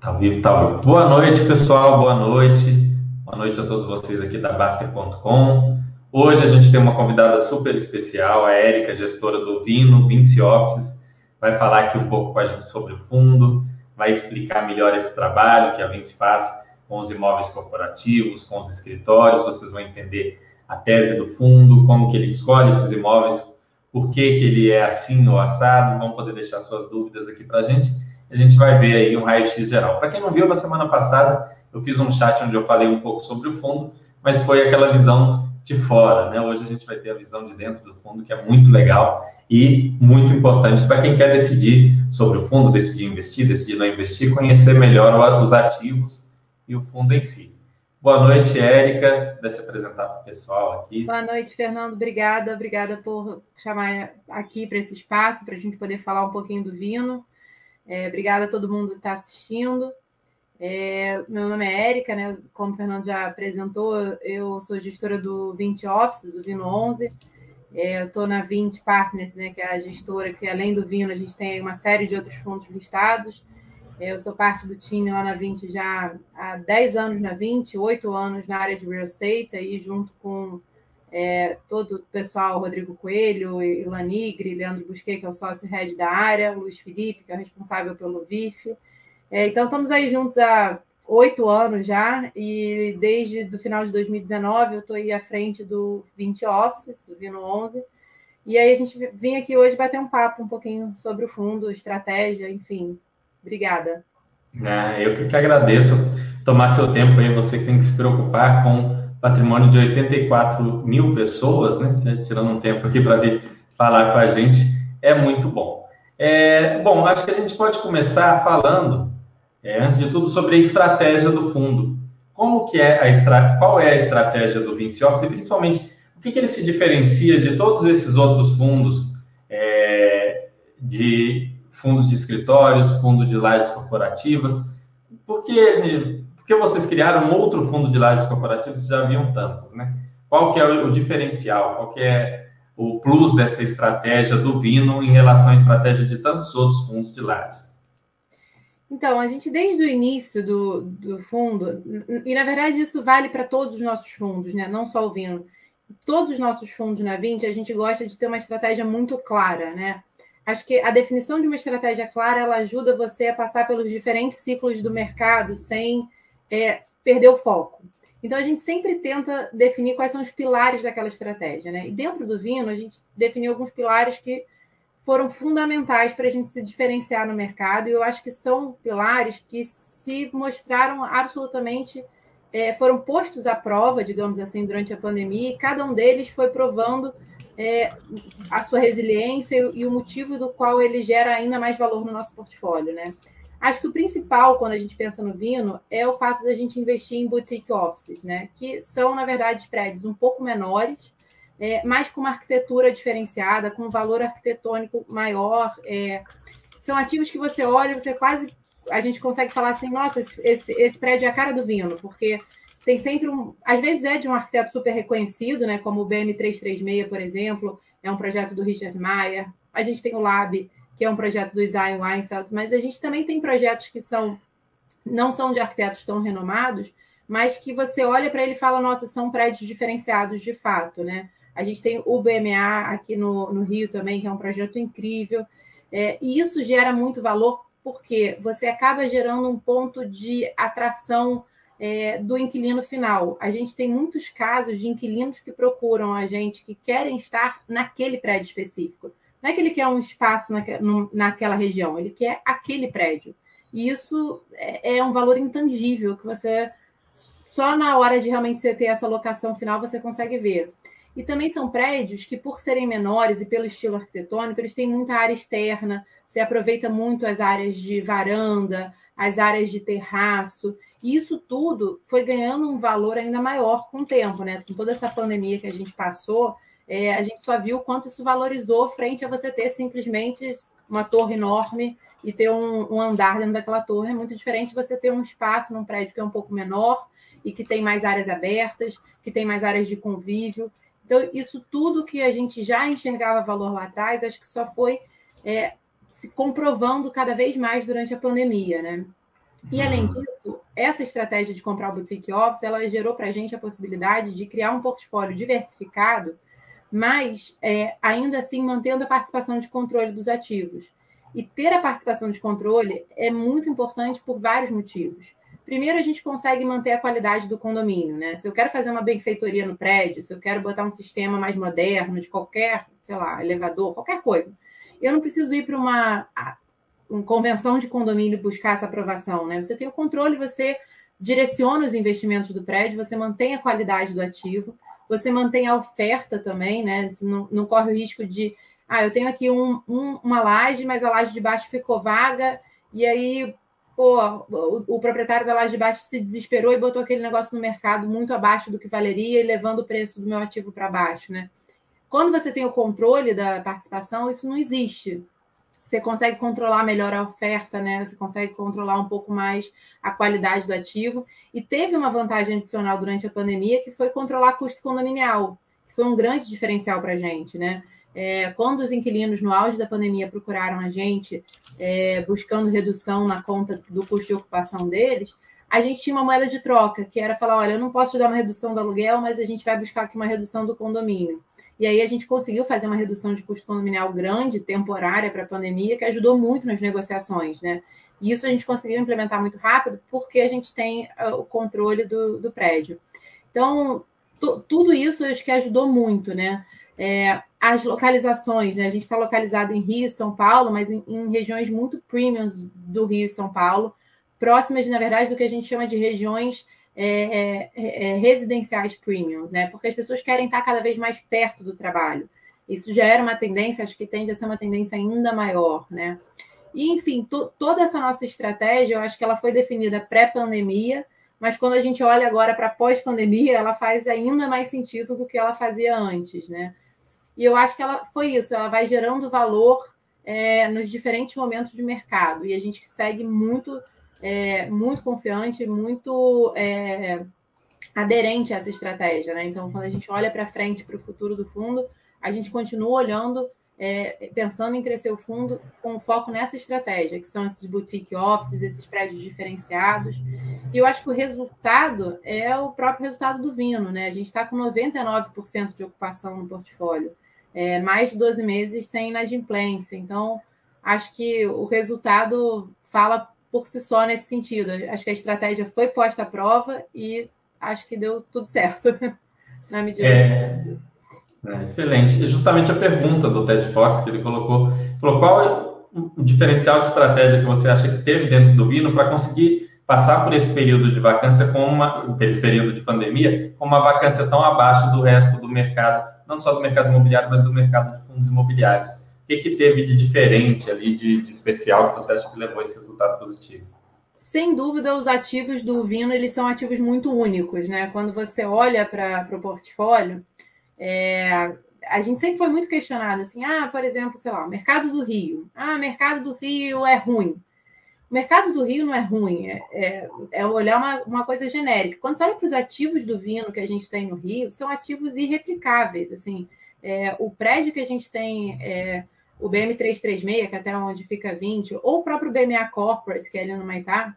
Tá vivo, tá vivo. Boa noite, pessoal. Boa noite. Boa noite a todos vocês aqui da Baster.com. Hoje a gente tem uma convidada super especial, a Érica, gestora do Vino, Vinci Offices. Vai falar aqui um pouco com a gente sobre o fundo, vai explicar melhor esse trabalho que a Vinci faz com os imóveis corporativos, com os escritórios. Vocês vão entender a tese do fundo, como que ele escolhe esses imóveis por que, que ele é assim ou assado, vão poder deixar suas dúvidas aqui para a gente. A gente vai ver aí um raio-x geral. Para quem não viu, na semana passada eu fiz um chat onde eu falei um pouco sobre o fundo, mas foi aquela visão de fora, né? Hoje a gente vai ter a visão de dentro do fundo, que é muito legal e muito importante para quem quer decidir sobre o fundo, decidir investir, decidir não investir, conhecer melhor os ativos e o fundo em si. Boa noite, Érica. Se apresentar para o pessoal aqui. Boa noite, Fernando. Obrigada. Obrigada por chamar aqui para esse espaço, para a gente poder falar um pouquinho do Vino. É, obrigada a todo mundo que está assistindo. É, meu nome é Érica, né? Como o Fernando já apresentou, eu sou gestora do 20 Offices, do Vino 11. É, eu estou na 20 Partners, né, que é a gestora que, além do Vino, a gente tem uma série de outros fundos listados. Eu sou parte do time lá na 20 já há 10 anos na 20, 8 anos na área de real estate, aí junto com é, todo o pessoal, Rodrigo Coelho, Ilan Nigri, Leandro Busquet, que é o sócio head da área, Luiz Felipe, que é o responsável pelo VIF. É, então, estamos aí juntos há oito anos já, e desde o final de 2019 eu estou aí à frente do 20 Offices, do Vino 11, e aí a gente vem aqui hoje bater um papo um pouquinho sobre o fundo, estratégia, enfim, Obrigada. É, eu que agradeço tomar seu tempo aí, você que tem que se preocupar com patrimônio de 84 mil pessoas, né? Tirando um tempo aqui para vir falar com a gente, é muito bom. É, bom, acho que a gente pode começar falando, é, antes de tudo, sobre a estratégia do fundo. Como que é a estra... qual é a estratégia do Vinci Office e principalmente o que, que ele se diferencia de todos esses outros fundos é, de fundos de escritórios, fundo de lajes corporativas. Por que, por que vocês criaram outro fundo de lajes corporativas? Vocês já haviam tantos, né? Qual que é o, diferencial? Qual que é o plus dessa estratégia do Vino em relação à estratégia de tantos outros fundos de lajes? Então, a gente, desde o início do, do fundo, e na verdade isso vale para todos os nossos fundos, né? não só o Vino. Todos os nossos fundos na 20, a gente gosta de ter uma estratégia muito clara, né? Acho que a definição de uma estratégia clara ela ajuda você a passar pelos diferentes ciclos do mercado sem é, perder o foco. Então a gente sempre tenta definir quais são os pilares daquela estratégia, né? E dentro do Vino a gente definiu alguns pilares que foram fundamentais para a gente se diferenciar no mercado e eu acho que são pilares que se mostraram absolutamente é, foram postos à prova, digamos assim, durante a pandemia e cada um deles foi provando é, a sua resiliência e o motivo do qual ele gera ainda mais valor no nosso portfólio, né? Acho que o principal, quando a gente pensa no Vino, é o fato da gente investir em boutique offices, né? Que são, na verdade, prédios um pouco menores, é, mas com uma arquitetura diferenciada, com um valor arquitetônico maior. É, são ativos que você olha, você quase. A gente consegue falar assim, nossa, esse, esse, esse prédio é a cara do Vino, porque tem sempre um. Às vezes é de um arquiteto super reconhecido, né? Como o BM336, por exemplo, é um projeto do Richard Mayer. A gente tem o Lab, que é um projeto do Isaiah Weinfeld, mas a gente também tem projetos que são não são de arquitetos tão renomados, mas que você olha para ele e fala, nossa, são prédios diferenciados de fato, né? A gente tem o BMA aqui no, no Rio também, que é um projeto incrível. É, e isso gera muito valor, porque você acaba gerando um ponto de atração é, do inquilino final. A gente tem muitos casos de inquilinos que procuram a gente que querem estar naquele prédio específico. Não é que ele quer um espaço naquela região, ele quer aquele prédio. E isso é, é um valor intangível que você só na hora de realmente você ter essa locação final você consegue ver. E também são prédios que, por serem menores e pelo estilo arquitetônico, eles têm muita área externa, você aproveita muito as áreas de varanda, as áreas de terraço. Isso tudo foi ganhando um valor ainda maior com o tempo, né? Com toda essa pandemia que a gente passou, é, a gente só viu quanto isso valorizou frente a você ter simplesmente uma torre enorme e ter um, um andar dentro daquela torre. É muito diferente você ter um espaço num prédio que é um pouco menor e que tem mais áreas abertas, que tem mais áreas de convívio. Então, isso tudo que a gente já enxergava valor lá atrás, acho que só foi é, se comprovando cada vez mais durante a pandemia, né? E além disso, essa estratégia de comprar o boutique office, ela gerou para a gente a possibilidade de criar um portfólio diversificado, mas é, ainda assim mantendo a participação de controle dos ativos. E ter a participação de controle é muito importante por vários motivos. Primeiro, a gente consegue manter a qualidade do condomínio, né? Se eu quero fazer uma benfeitoria no prédio, se eu quero botar um sistema mais moderno de qualquer, sei lá, elevador, qualquer coisa, eu não preciso ir para uma convenção de condomínio buscar essa aprovação, né? Você tem o controle, você direciona os investimentos do prédio, você mantém a qualidade do ativo, você mantém a oferta também, né? Não, não corre o risco de, ah, eu tenho aqui um, um, uma laje, mas a laje de baixo ficou vaga, e aí, pô, o, o proprietário da laje de baixo se desesperou e botou aquele negócio no mercado muito abaixo do que valeria e levando o preço do meu ativo para baixo, né? Quando você tem o controle da participação, isso não existe. Você consegue controlar melhor a oferta, né? Você consegue controlar um pouco mais a qualidade do ativo. E teve uma vantagem adicional durante a pandemia, que foi controlar custo condominial, que foi um grande diferencial para a gente, né? É, quando os inquilinos, no auge da pandemia, procuraram a gente é, buscando redução na conta do custo de ocupação deles, a gente tinha uma moeda de troca, que era falar: olha, eu não posso te dar uma redução do aluguel, mas a gente vai buscar aqui uma redução do condomínio. E aí a gente conseguiu fazer uma redução de custo condominial grande, temporária para a pandemia, que ajudou muito nas negociações, né? E isso a gente conseguiu implementar muito rápido porque a gente tem uh, o controle do, do prédio. Então, tudo isso acho que ajudou muito, né? É, as localizações, né? A gente está localizado em Rio e São Paulo, mas em, em regiões muito premiums do Rio e São Paulo, próximas, na verdade, do que a gente chama de regiões é, é, é, residenciais premium, né? Porque as pessoas querem estar cada vez mais perto do trabalho. Isso já era uma tendência, acho que tende a ser uma tendência ainda maior, né? E, enfim, to, toda essa nossa estratégia, eu acho que ela foi definida pré-pandemia, mas quando a gente olha agora para pós-pandemia, ela faz ainda mais sentido do que ela fazia antes, né? E eu acho que ela foi isso, ela vai gerando valor é, nos diferentes momentos de mercado. E a gente segue muito é, muito confiante, muito é, aderente a essa estratégia. Né? Então, quando a gente olha para frente, para o futuro do fundo, a gente continua olhando, é, pensando em crescer o fundo com foco nessa estratégia, que são esses boutique offices, esses prédios diferenciados. E eu acho que o resultado é o próprio resultado do Vino. Né? A gente está com 99% de ocupação no portfólio, é, mais de 12 meses sem inadimplência. Então, acho que o resultado fala por si só nesse sentido. Acho que a estratégia foi posta à prova e acho que deu tudo certo na medida. É, é, excelente. E justamente a pergunta do Ted Fox que ele colocou, falou qual é o diferencial de estratégia que você acha que teve dentro do Vino para conseguir passar por esse período de vacância com uma, esse período de pandemia, com uma vacância tão abaixo do resto do mercado, não só do mercado imobiliário, mas do mercado de fundos imobiliários que, que teve de diferente ali, de, de especial, que você acha que levou esse resultado positivo? Sem dúvida, os ativos do Vino eles são ativos muito únicos, né? Quando você olha para o portfólio, é, a gente sempre foi muito questionado assim, ah, por exemplo, sei lá, mercado do Rio. Ah, mercado do Rio é ruim. O mercado do Rio não é ruim, é, é, é olhar uma, uma coisa genérica. Quando você olha para os ativos do Vino que a gente tem no Rio, são ativos irreplicáveis. Assim, é, o prédio que a gente tem é, o BM336, que é até onde fica 20, ou o próprio BMA Corporate, que é ali no Maitá,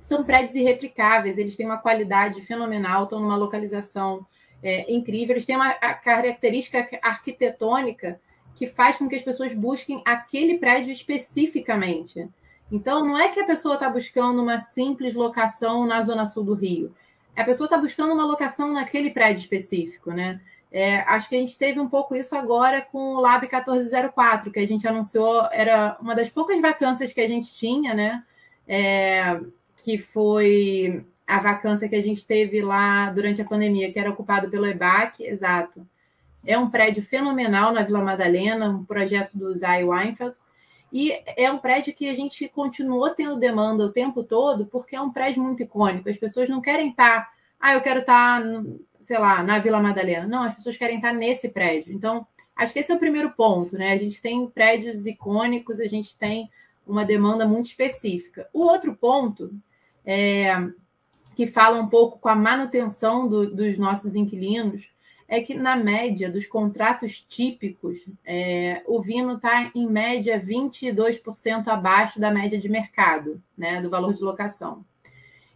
são prédios irreplicáveis, eles têm uma qualidade fenomenal, estão numa localização é, incrível, eles têm uma característica arquitetônica que faz com que as pessoas busquem aquele prédio especificamente. Então, não é que a pessoa está buscando uma simples locação na zona sul do Rio. A pessoa está buscando uma locação naquele prédio específico, né? É, acho que a gente teve um pouco isso agora com o Lab 1404, que a gente anunciou, era uma das poucas vacâncias que a gente tinha, né? É, que foi a vacância que a gente teve lá durante a pandemia, que era ocupado pelo EBAC, exato. É um prédio fenomenal na Vila Madalena, um projeto do Zay Weinfeld. E é um prédio que a gente continuou tendo demanda o tempo todo, porque é um prédio muito icônico. As pessoas não querem estar, ah, eu quero estar sei lá, na Vila Madalena. Não, as pessoas querem estar nesse prédio. Então, acho que esse é o primeiro ponto, né? A gente tem prédios icônicos, a gente tem uma demanda muito específica. O outro ponto é que fala um pouco com a manutenção do, dos nossos inquilinos é que, na média dos contratos típicos, é, o Vino está, em média, 22% abaixo da média de mercado, né, do valor de locação.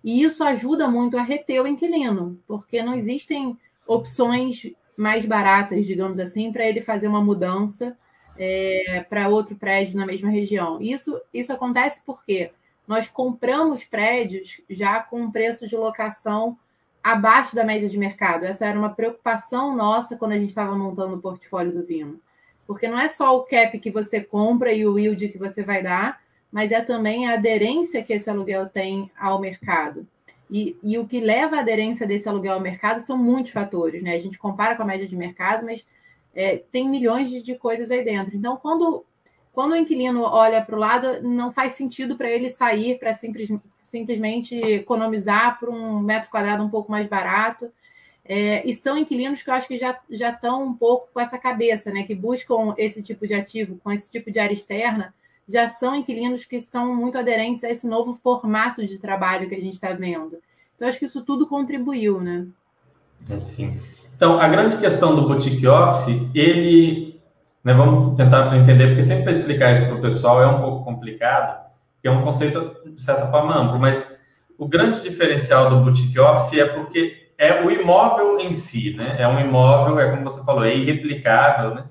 E isso ajuda muito a reter o inquilino, porque não existem opções mais baratas, digamos assim, para ele fazer uma mudança é, para outro prédio na mesma região. Isso, isso acontece porque nós compramos prédios já com preço de locação abaixo da média de mercado. Essa era uma preocupação nossa quando a gente estava montando o portfólio do Vino. Porque não é só o cap que você compra e o yield que você vai dar, mas é também a aderência que esse aluguel tem ao mercado. E, e o que leva a aderência desse aluguel ao mercado são muitos fatores, né? A gente compara com a média de mercado, mas é, tem milhões de, de, coisas aí dentro. Então, quando, quando o inquilino olha para o lado, não faz sentido para ele sair para simples, simplesmente economizar por um metro quadrado um pouco mais barato. É, e são inquilinos que eu acho que já, já estão um pouco com essa cabeça, né? Que buscam esse tipo de ativo, com esse tipo de área externa, já são inquilinos que são muito aderentes a esse novo formato de trabalho que a gente está vendo. Então, acho que isso tudo contribuiu, né? Sim. Então, a grande questão do boutique office, ele, né, vamos tentar entender, porque sempre para explicar isso para o pessoal é um pouco complicado, porque é um conceito, de certa forma, amplo, mas o grande diferencial do boutique office é porque é o imóvel em si, né? É um imóvel, é como você falou, é irreplicável, né?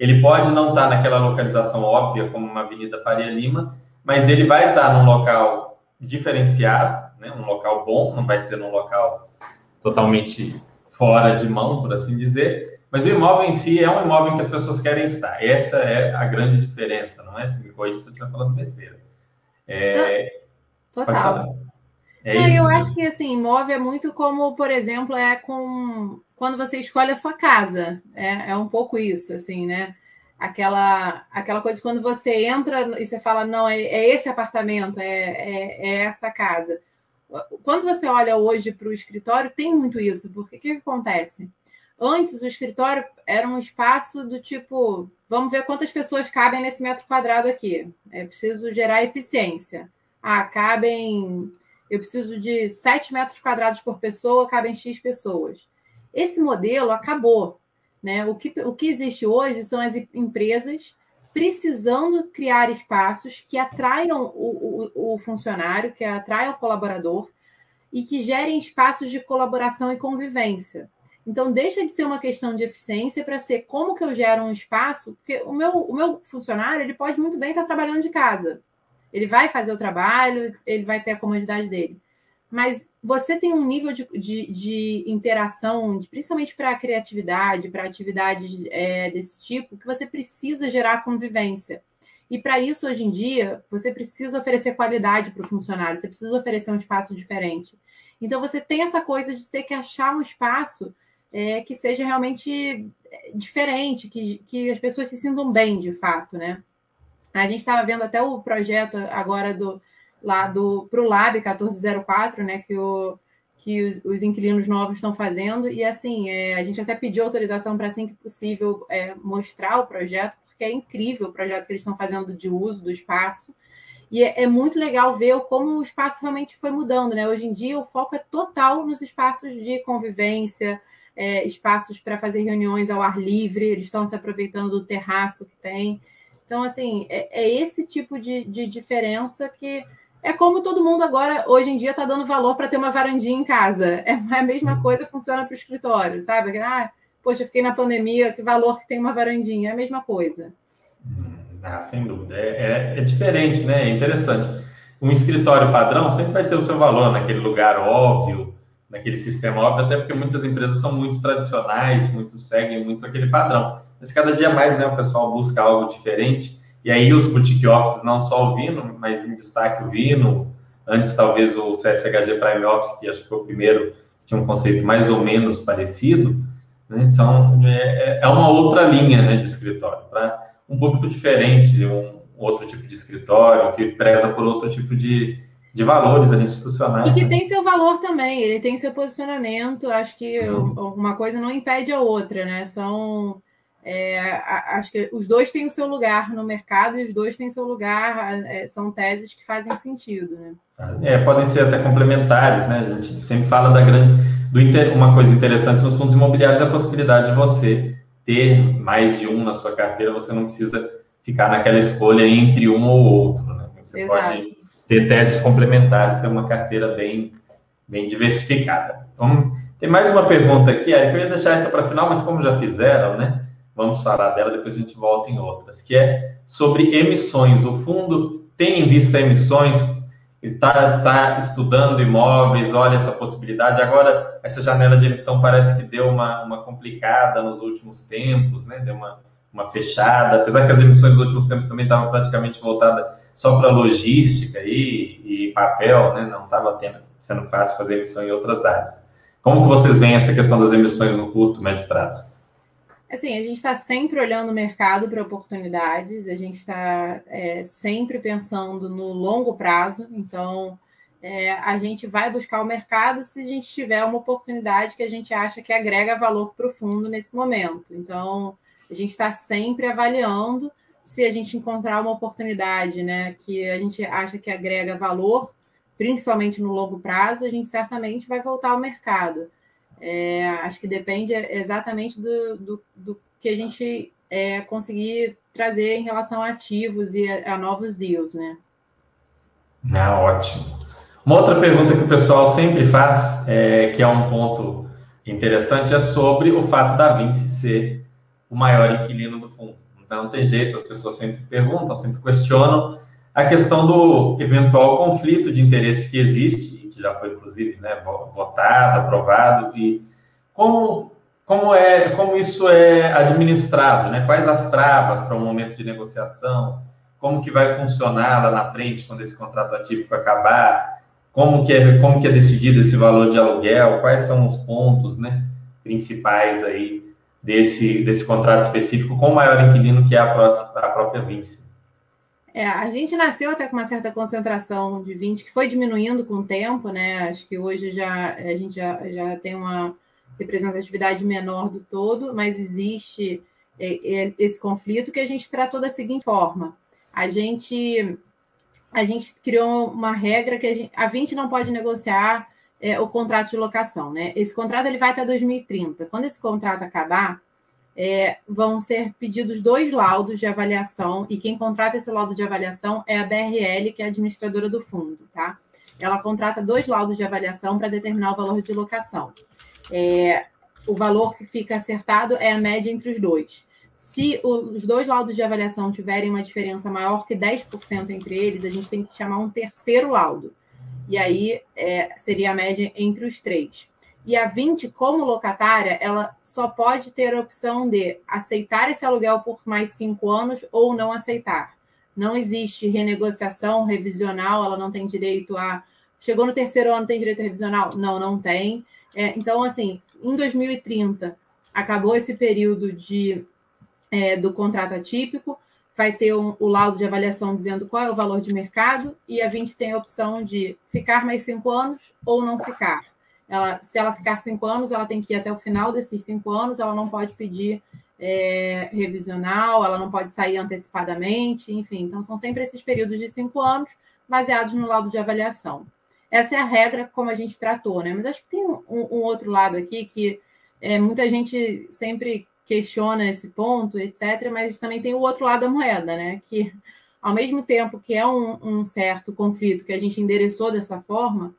Ele pode não estar naquela localização óbvia, como uma Avenida Faria Lima, mas ele vai estar num local diferenciado, né? um local bom, não vai ser num local totalmente fora de mão, por assim dizer. Mas o imóvel em si é um imóvel em que as pessoas querem estar. Essa é a grande diferença, não é? Se me corrija se eu estiver falando besteira. É... Total. É não, eu acho que assim, imóvel é muito como, por exemplo, é com quando você escolhe a sua casa. É, é um pouco isso, assim, né? Aquela, aquela coisa quando você entra e você fala, não, é, é esse apartamento, é, é, é, essa casa. Quando você olha hoje para o escritório, tem muito isso, porque o que, acontece? Antes, o escritório era um espaço do tipo, vamos ver quantas pessoas cabem nesse metro quadrado aqui. É preciso gerar eficiência. Ah, cabem. Eu preciso de 7 metros quadrados por pessoa, cabem X pessoas. Esse modelo acabou. Né? O, que, o que existe hoje são as empresas precisando criar espaços que atraiam o, o, o funcionário, que atraiam o colaborador e que gerem espaços de colaboração e convivência. Então, deixa de ser uma questão de eficiência para ser como que eu gero um espaço, porque o meu, o meu funcionário ele pode muito bem estar trabalhando de casa. Ele vai fazer o trabalho, ele vai ter a comodidade dele mas você tem um nível de, de, de interação, de, principalmente para a criatividade, para atividades é, desse tipo, que você precisa gerar convivência. E para isso, hoje em dia, você precisa oferecer qualidade para o funcionário, você precisa oferecer um espaço diferente. Então, você tem essa coisa de ter que achar um espaço é, que seja realmente é, diferente, que, que as pessoas se sintam bem, de fato, né? A gente estava vendo até o projeto agora do, lá do para o Lab 1404, né, que, o, que os, os inquilinos novos estão fazendo. E assim, é, a gente até pediu autorização para assim que possível é, mostrar o projeto, porque é incrível o projeto que eles estão fazendo de uso do espaço. E é, é, muito legal ver como o espaço realmente foi mudando, né? Hoje em dia o foco é total nos espaços de convivência, é, espaços para fazer reuniões ao ar livre, eles estão se aproveitando do terraço que tem. Então, assim, é, é esse tipo de, de diferença que é como todo mundo agora, hoje em dia, está dando valor para ter uma varandinha em casa. É a mesma uhum. coisa funciona para o escritório, sabe? Ah, poxa, fiquei na pandemia, que valor que tem uma varandinha? É a mesma coisa. Hum, ah, sem dúvida. É, é, é diferente, né? É interessante. Um escritório padrão sempre vai ter o seu valor naquele lugar óbvio, naquele sistema óbvio, até porque muitas empresas são muito tradicionais, muito seguem muito aquele padrão. Mas cada dia mais, né, o pessoal busca algo diferente. E aí os boutique offices, não só o Vino, mas em destaque o Vino, antes talvez o CSHG Prime Office, que acho que foi o primeiro, que tinha um conceito mais ou menos parecido, né? São, é, é, uma outra linha né, de escritório, para um pouco diferente, um outro tipo de escritório, que preza por outro tipo de, de valores ali, institucionais. E que né? tem seu valor também, ele tem seu posicionamento, acho que uhum. uma coisa não impede a outra, né? São é, acho que os dois têm o seu lugar no mercado e os dois têm seu lugar, é, são teses que fazem sentido, né? É, podem ser até complementares, né? A gente sempre fala da grande. Do, uma coisa interessante nos fundos imobiliários é a possibilidade de você ter mais de um na sua carteira, você não precisa ficar naquela escolha entre um ou outro. Né? Você Exato. pode ter teses complementares, ter uma carteira bem, bem diversificada. Então, tem mais uma pergunta aqui, Eric, eu ia deixar essa para final, mas como já fizeram, né? Vamos falar dela, depois a gente volta em outras, que é sobre emissões. O fundo tem em vista emissões, está tá estudando imóveis, olha essa possibilidade. Agora, essa janela de emissão parece que deu uma, uma complicada nos últimos tempos, né? Deu uma, uma fechada, apesar que as emissões dos últimos tempos também estavam praticamente voltadas só para logística e, e, papel, né? Não estava sendo fácil fazer emissão em outras áreas. Como que vocês veem essa questão das emissões no curto, médio prazo? Assim, a gente está sempre olhando o mercado para oportunidades, a gente está é, sempre pensando no longo prazo, então é, a gente vai buscar o mercado se a gente tiver uma oportunidade que a gente acha que agrega valor para o fundo nesse momento. Então, a gente está sempre avaliando se a gente encontrar uma oportunidade né, que a gente acha que agrega valor, principalmente no longo prazo, a gente certamente vai voltar ao mercado. É, acho que depende exatamente do, do, do que a gente é, conseguir trazer em relação a ativos e a, a novos deals, né? Ah, ótimo. Uma outra pergunta que o pessoal sempre faz, é, que é um ponto interessante, é sobre o fato da Vinci ser o maior inquilino do fundo. Então, não tem jeito, as pessoas sempre perguntam, sempre questionam a questão do eventual conflito de interesse que existe que já foi inclusive né, votado, aprovado, e como, como, é, como isso é administrado, né? quais as travas para o um momento de negociação, como que vai funcionar lá na frente quando esse contrato atípico acabar, como que é, como que é decidido esse valor de aluguel, quais são os pontos né, principais aí desse, desse contrato específico com o maior inquilino que é a, próxima, a própria Vinci. É, a gente nasceu até com uma certa concentração de 20, que foi diminuindo com o tempo, né? Acho que hoje já a gente já, já tem uma representatividade menor do todo, mas existe é, é, esse conflito que a gente tratou da seguinte forma: a gente a gente criou uma regra que a, gente, a 20 não pode negociar é, o contrato de locação, né? Esse contrato ele vai até 2030. Quando esse contrato acabar, é, vão ser pedidos dois laudos de avaliação, e quem contrata esse laudo de avaliação é a BRL, que é a administradora do fundo, tá? Ela contrata dois laudos de avaliação para determinar o valor de locação. É, o valor que fica acertado é a média entre os dois. Se os dois laudos de avaliação tiverem uma diferença maior que 10% entre eles, a gente tem que chamar um terceiro laudo. E aí é, seria a média entre os três. E a 20, como locatária, ela só pode ter a opção de aceitar esse aluguel por mais cinco anos ou não aceitar. Não existe renegociação revisional, ela não tem direito a. Chegou no terceiro ano, tem direito a revisional? Não, não tem. É, então, assim, em 2030, acabou esse período de, é, do contrato atípico, vai ter um, o laudo de avaliação dizendo qual é o valor de mercado, e a 20 tem a opção de ficar mais cinco anos ou não ficar. Ela, se ela ficar cinco anos, ela tem que ir até o final desses cinco anos, ela não pode pedir é, revisional, ela não pode sair antecipadamente, enfim. Então, são sempre esses períodos de cinco anos, baseados no laudo de avaliação. Essa é a regra como a gente tratou, né? Mas acho que tem um, um outro lado aqui que é, muita gente sempre questiona esse ponto, etc., mas também tem o outro lado da moeda, né? Que ao mesmo tempo que é um, um certo conflito que a gente endereçou dessa forma,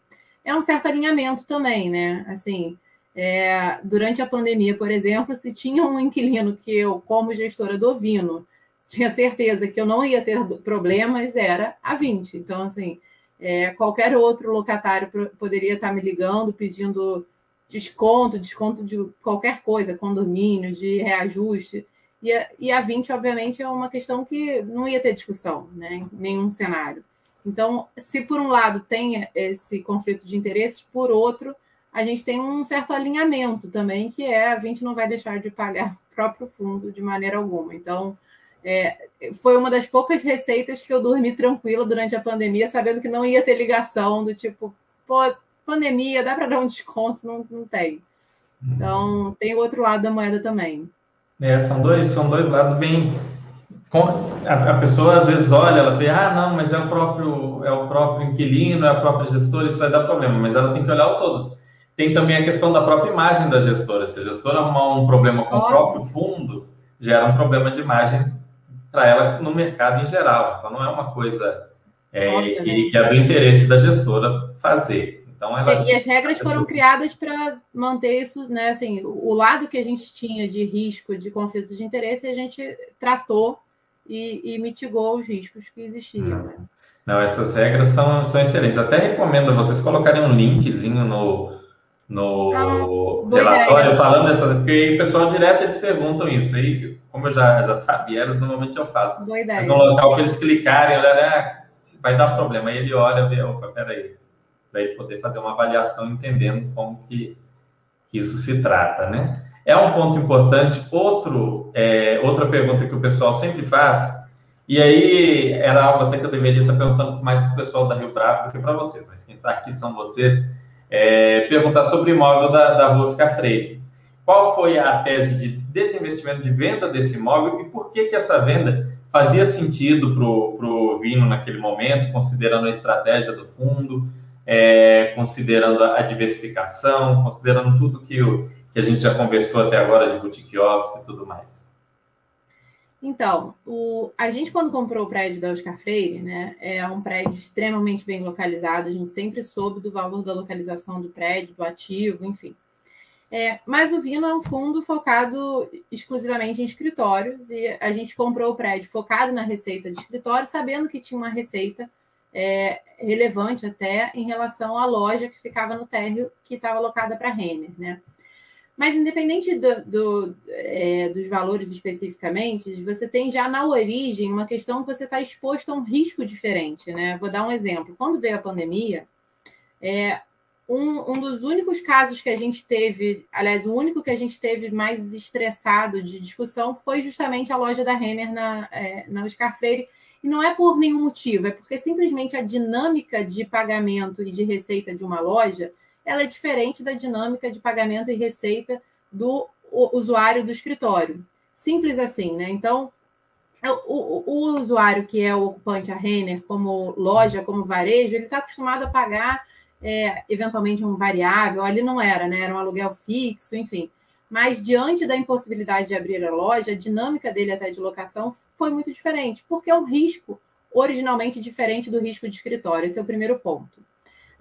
é um certo alinhamento também, né? Assim, é, durante a pandemia, por exemplo, se tinha um inquilino que eu, como gestora do Vino, tinha certeza que eu não ia ter problemas, era a 20. Então, assim, é, qualquer outro locatário poderia estar me ligando pedindo desconto, desconto de qualquer coisa, condomínio, de reajuste. E a, e a 20, obviamente, é uma questão que não ia ter discussão, né? Em nenhum cenário. Então, se por um lado tem esse conflito de interesses, por outro, a gente tem um certo alinhamento também, que é a gente não vai deixar de pagar o próprio fundo de maneira alguma. Então, é, foi uma das poucas receitas que eu dormi tranquila durante a pandemia, sabendo que não ia ter ligação do tipo, pô, pandemia, dá para dar um desconto? Não, não tem. Então, tem o outro lado da moeda também. É, são dois, são dois lados bem, a, pessoa às vezes olha, ela vê, ah, não, mas é o próprio, é o próprio inquilino, é a própria gestora, isso vai dar problema, mas ela tem que olhar o todo. tem também a questão da própria imagem da gestora. Se a gestora arrumar um problema com o próprio fundo, gera um problema de imagem para ela no mercado em geral. Então, não é uma coisa é, que, que, é do interesse da gestora fazer. Então, ela, e as regras foram criadas para manter isso, né? Assim, o lado que a gente tinha de risco de conflito de interesse, a gente tratou e, e mitigou os riscos que existiam. Hum. Né? Não, essas regras são, são excelentes. Até recomendo vocês colocarem um linkzinho no, no ah, relatório ideia. falando dessas, porque aí o pessoal direto eles perguntam isso. Aí, como eu já, já sabia, eles normalmente eu falo. Boa ideia. Mas um local para eles clicarem, olhar, ah, vai dar problema. Aí ele olha vê, opa, peraí, para ele poder fazer uma avaliação entendendo como que, que isso se trata, né? É um ponto importante. Outro, é, outra pergunta que o pessoal sempre faz e aí, era algo até que eu deveria estar perguntando mais para o pessoal da Rio Bravo do que para vocês, mas quem está aqui são vocês. É, perguntar sobre imóvel da, da Rosca Freire. Qual foi a tese de desinvestimento de venda desse imóvel e por que, que essa venda fazia sentido para o Vino naquele momento, considerando a estratégia do fundo, é, considerando a diversificação, considerando tudo que, o, que a gente já conversou até agora de boutique office e tudo mais? Então, o, a gente, quando comprou o prédio da Oscar Freire, né, é um prédio extremamente bem localizado, a gente sempre soube do valor da localização do prédio, do ativo, enfim. É, mas o Vino é um fundo focado exclusivamente em escritórios, e a gente comprou o prédio focado na receita de escritório, sabendo que tinha uma receita é, relevante até em relação à loja que ficava no térreo que estava alocada para Renner, né? Mas, independente do, do, é, dos valores especificamente, você tem já na origem uma questão que você está exposto a um risco diferente. Né? Vou dar um exemplo. Quando veio a pandemia, é, um, um dos únicos casos que a gente teve, aliás, o único que a gente teve mais estressado de discussão foi justamente a loja da Renner na, é, na Oscar Freire. E não é por nenhum motivo, é porque simplesmente a dinâmica de pagamento e de receita de uma loja ela é diferente da dinâmica de pagamento e receita do usuário do escritório. Simples assim, né? Então, o, o, o usuário que é o ocupante, a Renner, como loja, como varejo, ele está acostumado a pagar é, eventualmente um variável, ali não era, né? Era um aluguel fixo, enfim. Mas diante da impossibilidade de abrir a loja, a dinâmica dele até de locação foi muito diferente, porque é um risco originalmente diferente do risco de escritório. Esse é o primeiro ponto.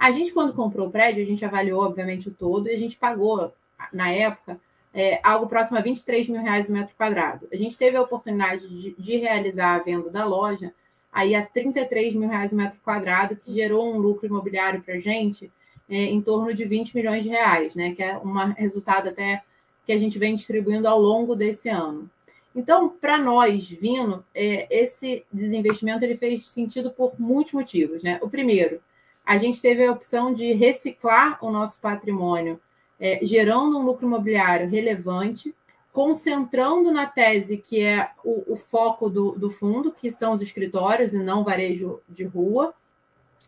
A gente, quando comprou o prédio, a gente avaliou, obviamente, o todo e a gente pagou, na época, é, algo próximo a 23 mil reais o metro quadrado. A gente teve a oportunidade de, de, realizar a venda da loja aí a 33 mil reais o metro quadrado, que gerou um lucro imobiliário para a gente é, em torno de 20 milhões de reais, né? Que é um resultado até que a gente vem distribuindo ao longo desse ano. Então, para nós, Vino, é, esse desinvestimento ele fez sentido por muitos motivos, né? O primeiro, a gente teve a opção de reciclar o nosso patrimônio, é, gerando um lucro imobiliário relevante, concentrando na tese que é o, o foco do, do, fundo, que são os escritórios e não varejo de rua.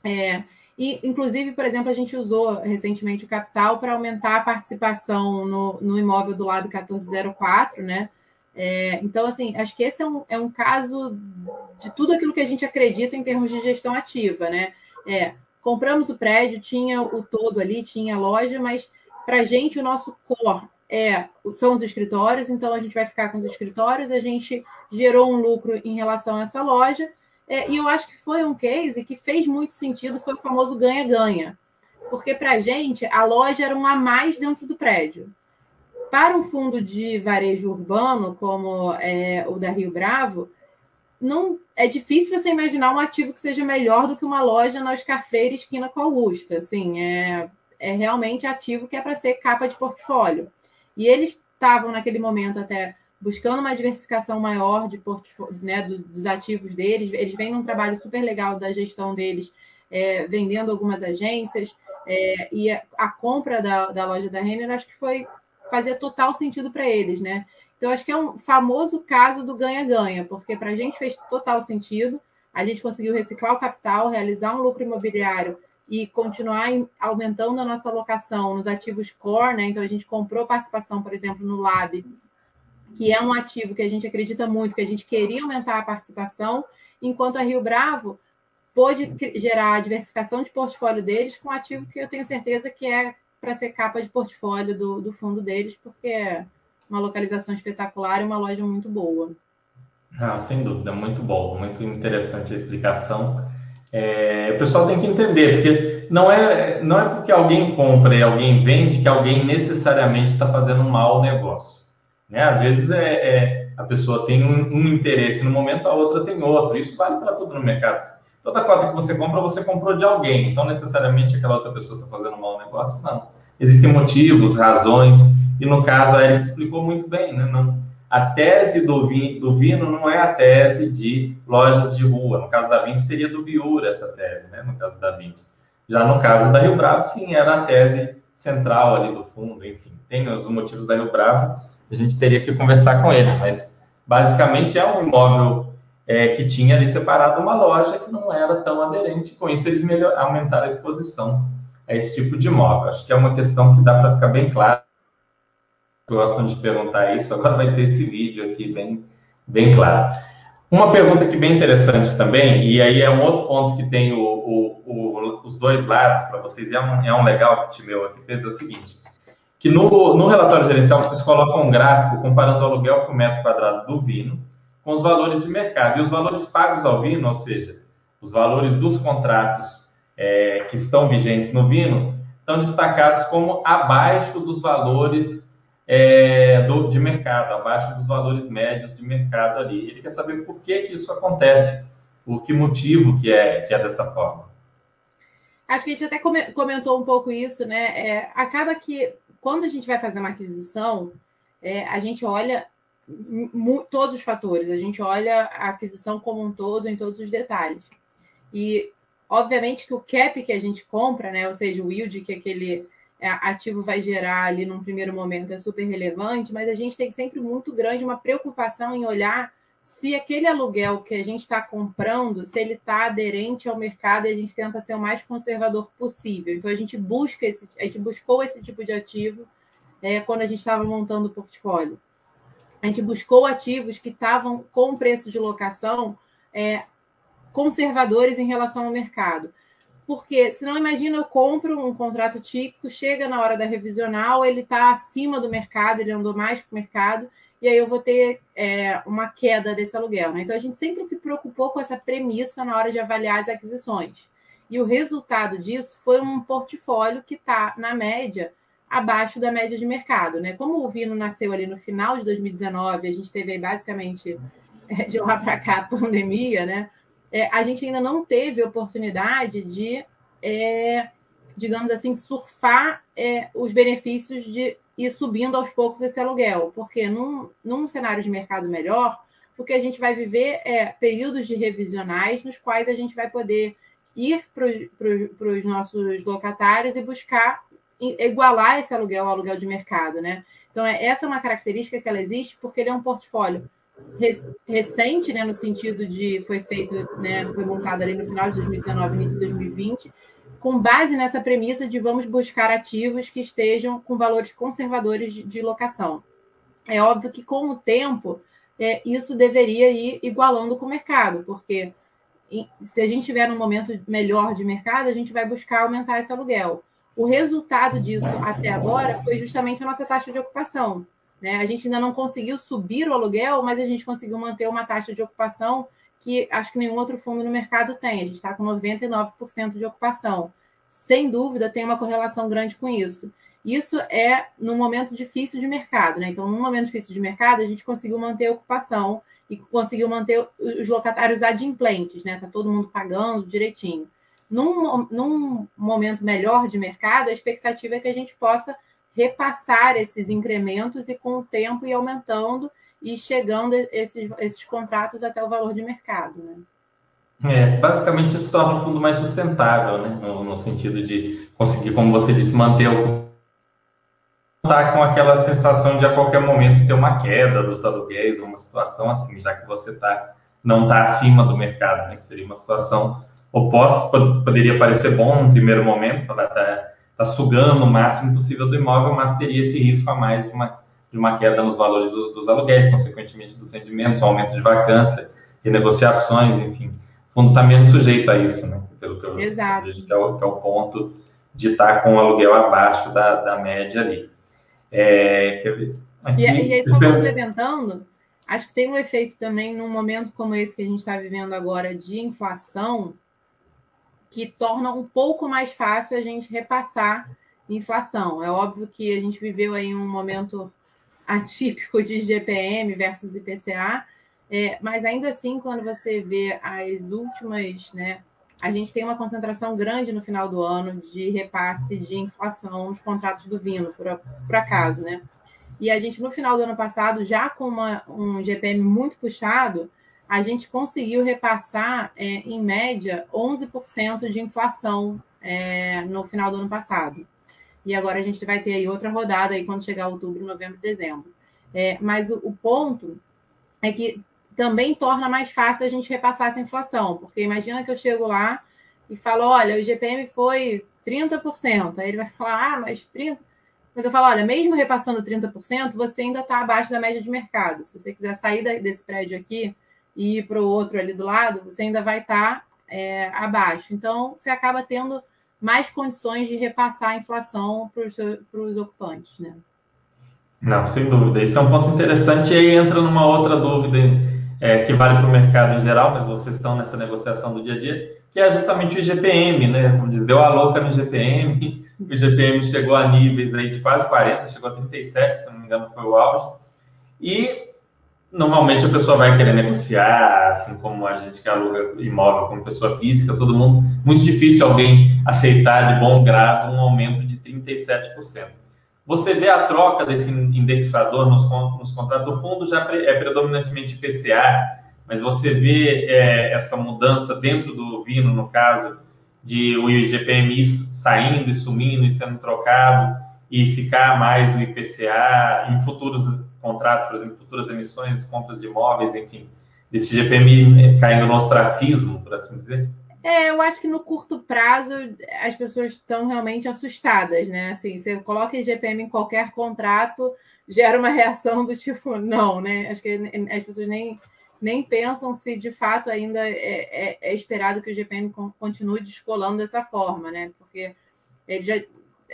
É, e, inclusive, por exemplo, a gente usou recentemente o capital para aumentar a participação no, no imóvel do lado 1404, né? É, então, assim, acho que esse é um, é um caso de tudo aquilo que a gente acredita em termos de gestão ativa, né? É, compramos o prédio, tinha o todo ali, tinha a loja, mas para a gente o nosso core é, são os escritórios, então a gente vai ficar com os escritórios, a gente gerou um lucro em relação a essa loja, é, e eu acho que foi um case que fez muito sentido, foi o famoso ganha-ganha, porque para a gente a loja era um a mais dentro do prédio. Para um fundo de varejo urbano, como é, o da Rio Bravo, não é difícil você imaginar um ativo que seja melhor do que uma loja na Oscar Freire, esquina com Augusta. Assim, é, é realmente ativo que é para ser capa de portfólio. E eles estavam, naquele momento, até buscando uma diversificação maior de né, dos ativos deles. Eles vêm num trabalho super legal da gestão deles, é, vendendo algumas agências. É, e a, a, compra da, da loja da Renner, acho que foi fazia total sentido para eles, né? Então, acho que é um famoso caso do ganha-ganha, porque para a gente fez total sentido, a gente conseguiu reciclar o capital, realizar um lucro imobiliário e continuar aumentando a nossa alocação nos ativos core, né? Então, a gente comprou participação, por exemplo, no Lab, que é um ativo que a gente acredita muito, que a gente queria aumentar a participação, enquanto a Rio Bravo pôde gerar a diversificação de portfólio deles com um ativo que eu tenho certeza que é para ser capa de portfólio do, do fundo deles, porque uma localização espetacular e uma loja muito boa. Ah, sem dúvida, muito bom, muito interessante a explicação. É, o pessoal tem que entender, porque não é, não é porque alguém compra e alguém vende que alguém necessariamente está fazendo um mau negócio. Né? Às vezes é, é a pessoa tem um, um, interesse no momento, a outra tem outro. Isso vale para tudo no mercado. Toda cota que você compra, você comprou de alguém. Então, necessariamente, aquela outra pessoa está fazendo um mau negócio? Não. Existem motivos, razões. E no caso, a Erika explicou muito bem, né? Não, a tese do, vi, do Vino não é a tese de lojas de rua. No caso da Vinci, seria do Viura essa tese, né? No caso da Vinci. Já no caso da Rio Bravo, sim, era a tese central ali do fundo. Enfim, tem os motivos da Rio Bravo. A gente teria que conversar com ele, mas basicamente é um imóvel é, que tinha ali separado uma loja que não era tão aderente. Com isso, eles melhor, aumentaram a exposição a esse tipo de imóvel. Acho que é uma questão que dá para ficar bem claro. Gostam de perguntar isso, agora vai ter esse vídeo aqui bem, bem claro. Uma pergunta que bem interessante também, e aí é um outro ponto que tem o, o, o, os dois lados para vocês, é um, é um legal que o Timeu aqui fez, é o seguinte, que no, no relatório gerencial vocês colocam um gráfico comparando o aluguel por metro quadrado do Vino com os valores de mercado. E os valores pagos ao Vino, ou seja, os valores dos contratos é, que estão vigentes no Vino, estão destacados como abaixo dos valores é, do, de mercado, abaixo dos valores médios de mercado ali. Ele quer saber por que, que isso acontece, por que motivo que é, que é dessa forma. Acho que a gente até comentou um pouco isso, né? É, acaba que quando a gente vai fazer uma aquisição, é, a gente olha todos os fatores, a gente olha a aquisição como um todo, em todos os detalhes. E, obviamente, que o cap que a gente compra, né, ou seja, o yield que aquele é, ativo vai gerar ali num primeiro momento é super relevante, mas a gente tem sempre muito grande uma preocupação em olhar se aquele aluguel que a gente está comprando, se ele está aderente ao mercado e a gente tenta ser o mais conservador possível. Então a gente busca esse, a gente buscou esse tipo de ativo é, quando a gente estava montando o portfólio. A gente buscou ativos que estavam com preço de locação é, conservadores em relação ao mercado. Porque, se não imagina, eu compro um contrato típico, chega na hora da revisional, ele está acima do mercado, ele andou mais que o mercado, e aí eu vou ter é, uma queda desse aluguel. Né? Então a gente sempre se preocupou com essa premissa na hora de avaliar as aquisições. E o resultado disso foi um portfólio que está, na média, abaixo da média de mercado. Né? Como o Vino nasceu ali no final de 2019, a gente teve aí basicamente é, de lá para cá a pandemia, né? É, a gente ainda não teve oportunidade de, é, digamos assim, surfar é, os benefícios de ir subindo aos poucos esse aluguel, porque num, num cenário de mercado melhor, o que a gente vai viver é períodos de revisionais nos quais a gente vai poder ir para os nossos locatários e buscar igualar esse aluguel ao aluguel de mercado, né? Então, é, essa é uma característica que ela existe porque ele é um portfólio recente, né, no sentido de foi feito, né, foi montado ali no final de 2019, início de 2020, com base nessa premissa de vamos buscar ativos que estejam com valores conservadores de, de locação. É óbvio que com o tempo é, isso deveria ir igualando com o mercado, porque se a gente tiver um momento melhor de mercado, a gente vai buscar aumentar esse aluguel. O resultado disso até agora foi justamente a nossa taxa de ocupação. Né? A gente ainda não conseguiu subir o aluguel, mas a gente conseguiu manter uma taxa de ocupação que acho que nenhum outro fundo no mercado tem. A gente está com 99% de ocupação. Sem dúvida, tem uma correlação grande com isso. Isso é num momento difícil de mercado, né? Então, num momento difícil de mercado, a gente conseguiu manter a ocupação e conseguiu manter os locatários adimplentes, né? Tá todo mundo pagando direitinho. Num, num momento melhor de mercado, a expectativa é que a gente possa repassar esses incrementos e com o tempo ir aumentando e chegando esses, esses contratos até o valor de mercado, né? É, basicamente isso torna o fundo mais sustentável, né? No, no, sentido de conseguir, como você disse, manter o tá com aquela sensação de a qualquer momento ter uma queda dos aluguéis, uma situação assim, já que você tá não está acima do mercado, né? Que seria uma situação oposta, poderia parecer bom no primeiro momento, falar tá, tá sugando o máximo possível do imóvel, mas teria esse risco a mais de uma de uma queda nos valores dos, dos aluguéis, consequentemente dos rendimentos, um aumento de vacância, renegociações, enfim. O fundo está menos sujeito a isso, né? Pelo que eu Exato. vejo, que é, o, que é o ponto de estar com o aluguel abaixo da, da média ali. É, quer ver? Aqui, e, e aí, só complementando, acho que tem um efeito também num momento como esse que a gente está vivendo agora de inflação, que torna um pouco mais fácil a gente repassar inflação. É óbvio que a gente viveu aí um momento atípico de GPM versus IPCA, é, mas ainda assim, quando você vê as últimas, né, a gente tem uma concentração grande no final do ano de repasse de inflação nos contratos do Vino, por, por acaso, né? E a gente, no final do ano passado, já com uma, um GPM muito puxado, a gente conseguiu repassar, é, em média, 11% de inflação é, no final do ano passado. E agora a gente vai ter aí outra rodada aí quando chegar outubro, novembro, dezembro. É, mas o, o ponto é que também torna mais fácil a gente repassar essa inflação, porque imagina que eu chego lá e falo, olha, o GPM foi 30%. Aí ele vai falar, ah, mas 30%. Mas eu falo, olha, mesmo repassando 30%, você ainda está abaixo da média de mercado. Se você quiser sair desse prédio aqui e para o outro ali do lado, você ainda vai estar tá, é, abaixo. Então, você acaba tendo mais condições de repassar a inflação para os ocupantes, né? Não, sem dúvida. Isso é um ponto interessante e aí entra numa outra dúvida é, que vale para o mercado em geral, mas vocês estão nessa negociação do dia a dia, que é justamente o IGPM, né? Como diz, deu a louca no IGPM, o IGPM chegou a níveis aí de quase 40, chegou a 37, se não me engano foi o auge, e normalmente a pessoa vai querer negociar, assim como a gente que aluga imóvel como pessoa física, todo mundo, muito difícil alguém aceitar de bom grado um aumento de 37%. Você vê a troca desse indexador nos, nos contratos, o fundo já é predominantemente PCA, mas você vê é, essa mudança dentro do Vino, no caso, de o IGPMI saindo e sumindo e sendo trocado e ficar mais no IPCA em futuros contratos, por exemplo, futuras emissões, compras de imóveis, enfim, desse GPM caindo no ostracismo, por assim dizer? É, eu acho que no curto prazo as pessoas estão realmente assustadas, né? Assim, você coloca IGPM em qualquer contrato, gera uma reação do tipo, não, né? Acho que as pessoas nem, nem pensam se de fato ainda é, é, é esperado que o IGPM continue descolando dessa forma, né? Porque ele já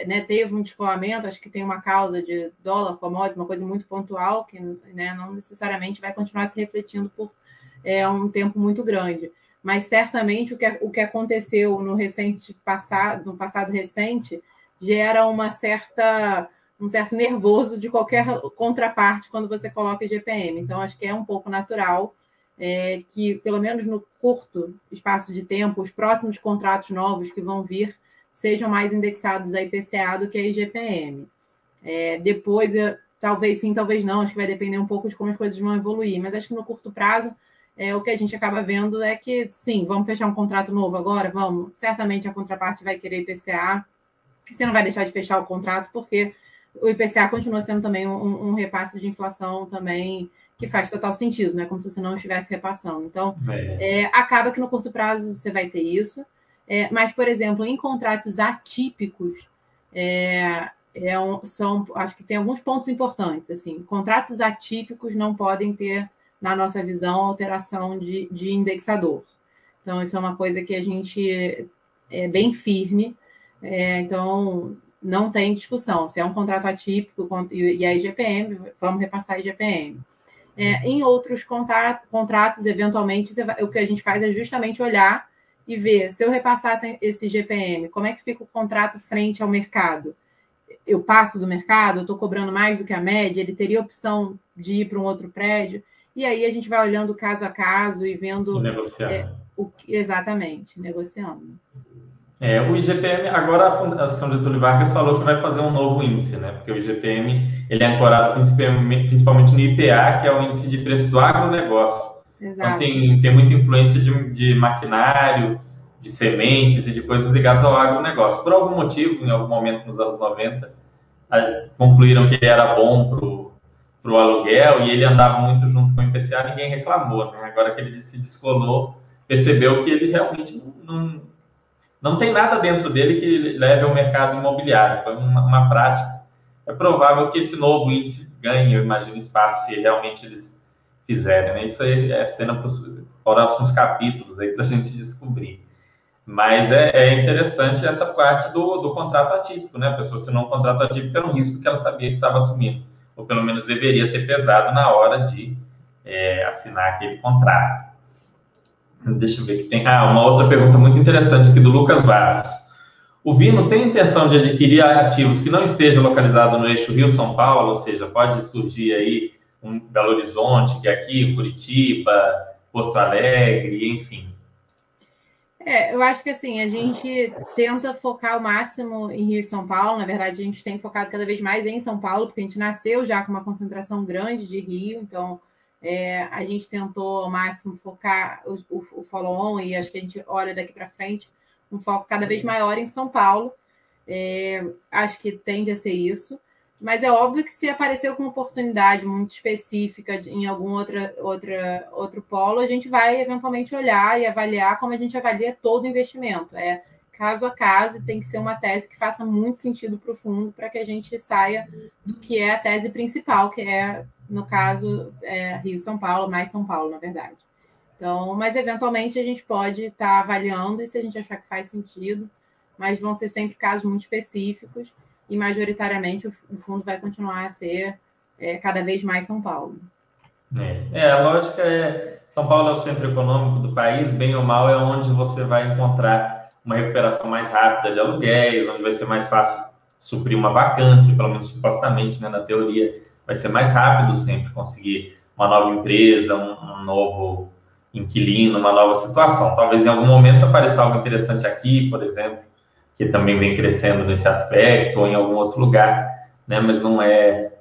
né, teve um descolamento, acho que tem uma causa de dólar, commodity, uma coisa muito pontual, que né, não necessariamente vai continuar se refletindo por é, um tempo muito grande mas certamente o que, o que aconteceu no recente passado, no passado recente, gera uma certa um certo nervoso de qualquer contraparte quando você coloca GPM. Então, acho que é um pouco natural é, que, pelo menos no curto espaço de tempo, os próximos contratos novos que vão vir sejam mais indexados a IPCA do que a IGPM. É, depois, talvez sim, talvez não, acho que vai depender um pouco de como as coisas vão evoluir, mas acho que no curto prazo é, o que a gente acaba vendo é que, sim, vamos fechar um contrato novo agora? Vamos. Certamente a contraparte vai querer IPCA. Você não vai deixar de fechar o contrato, porque o IPCA continua sendo também um, um repasse de inflação também que faz total sentido, né? Como se você não estivesse repassando. Então, é. É, acaba que no curto prazo você vai ter isso. É, mas, por exemplo, em contratos atípicos, é, é um, são, acho que tem alguns pontos importantes. Assim, contratos atípicos não podem ter na nossa visão, alteração de, de indexador. Então, isso é uma coisa que a gente é bem firme. É, então, não tem discussão. Se é um contrato atípico e a IGPM, vamos repassar a IGPM. É, em outros contratos, eventualmente, o que a gente faz é justamente olhar e ver se eu repassar esse GPM, como é que fica o contrato frente ao mercado? Eu passo do mercado, eu estou cobrando mais do que a média, ele teria opção de ir para um outro prédio. E aí a gente vai olhando caso a caso e vendo. Negociando. É, o, exatamente, negociando. É, o IGPM, agora a Fundação Getúlio Vargas falou que vai fazer um novo índice, né? Porque o IGPM ele é ancorado principalmente, principalmente no IPA, que é o índice de preço do agronegócio. Então, Exato. Então tem, tem muita influência de, de maquinário, de sementes e de coisas ligadas ao agronegócio. Por algum motivo, em algum momento nos anos 90, concluíram que ele era bom para o aluguel e ele andava muito junto com o IPCA, ninguém reclamou. Né? Agora que ele se descolou, percebeu que ele realmente não, não tem nada dentro dele que leve ao mercado imobiliário. Foi uma, uma prática. É provável que esse novo índice ganhe, eu imagino, espaço se realmente eles fizerem. Né? Isso aí é cena para os próximos capítulos aí para a gente descobrir. Mas é, é, interessante essa parte do, do contrato atípico, né? A pessoa assinou um contrato atípico era um risco que ela sabia que estava assumindo, ou pelo menos deveria ter pesado na hora de é, assinar aquele contrato. Deixa eu ver que tem. Ah, uma outra pergunta muito interessante aqui do Lucas Vargas. O Vino tem intenção de adquirir ativos que não estejam localizados no eixo Rio-São Paulo, ou seja, pode surgir aí um Belo Horizonte, que é aqui, Curitiba, Porto Alegre, enfim. É, eu acho que assim, a gente tenta focar o máximo em Rio e São Paulo. Na verdade, a gente tem focado cada vez mais em São Paulo, porque a gente nasceu já com uma concentração grande de Rio, então é, a gente tentou ao máximo focar o, o, o follow-on e acho que a gente olha daqui para frente um foco cada vez maior em São Paulo. É, acho que tende a ser isso. Mas é óbvio que se aparecer alguma oportunidade muito específica em algum outra, outra, outro polo, a gente vai eventualmente olhar e avaliar como a gente avalia todo o investimento. É caso a caso, tem que ser uma tese que faça muito sentido para o fundo para que a gente saia do que é a tese principal, que é, no caso, é Rio São Paulo, mais São Paulo, na verdade. Então, mas eventualmente a gente pode estar tá avaliando e se a gente achar que faz sentido, mas vão ser sempre casos muito específicos e majoritariamente o, fundo vai continuar a ser é, cada vez mais São Paulo. É, é, a lógica é São Paulo é o centro econômico do país, bem ou mal é onde você vai encontrar uma recuperação mais rápida de aluguéis, onde vai ser mais fácil suprir uma vacância, pelo menos supostamente, né, na teoria, vai ser mais rápido sempre conseguir uma nova empresa, um, um novo inquilino, uma nova situação. Talvez em algum momento apareça algo interessante aqui, por exemplo, que também vem crescendo nesse aspecto, ou em algum outro lugar, né? Mas não é,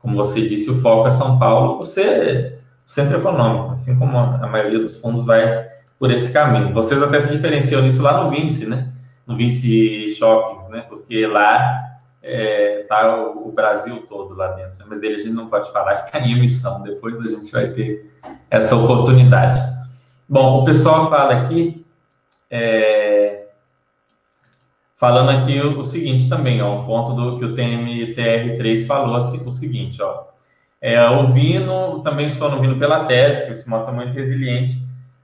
como você disse, o foco é São Paulo, você centro econômico, assim como a maioria dos fundos vai por esse caminho. Vocês até se diferenciam nisso lá no Vinci, né? No Vinci Shoppings, né? Porque lá é, tá o, o, Brasil todo lá dentro, né? mas dele a gente não pode falar que está em emissão. Depois a gente vai ter essa oportunidade. Bom, o pessoal fala aqui é, falando aqui o, o, seguinte também, ó, um ponto do que o TMTR3 falou, assim, o seguinte, ó, é, o Vino, também estou no Vino pela tese, que se mostra muito resiliente,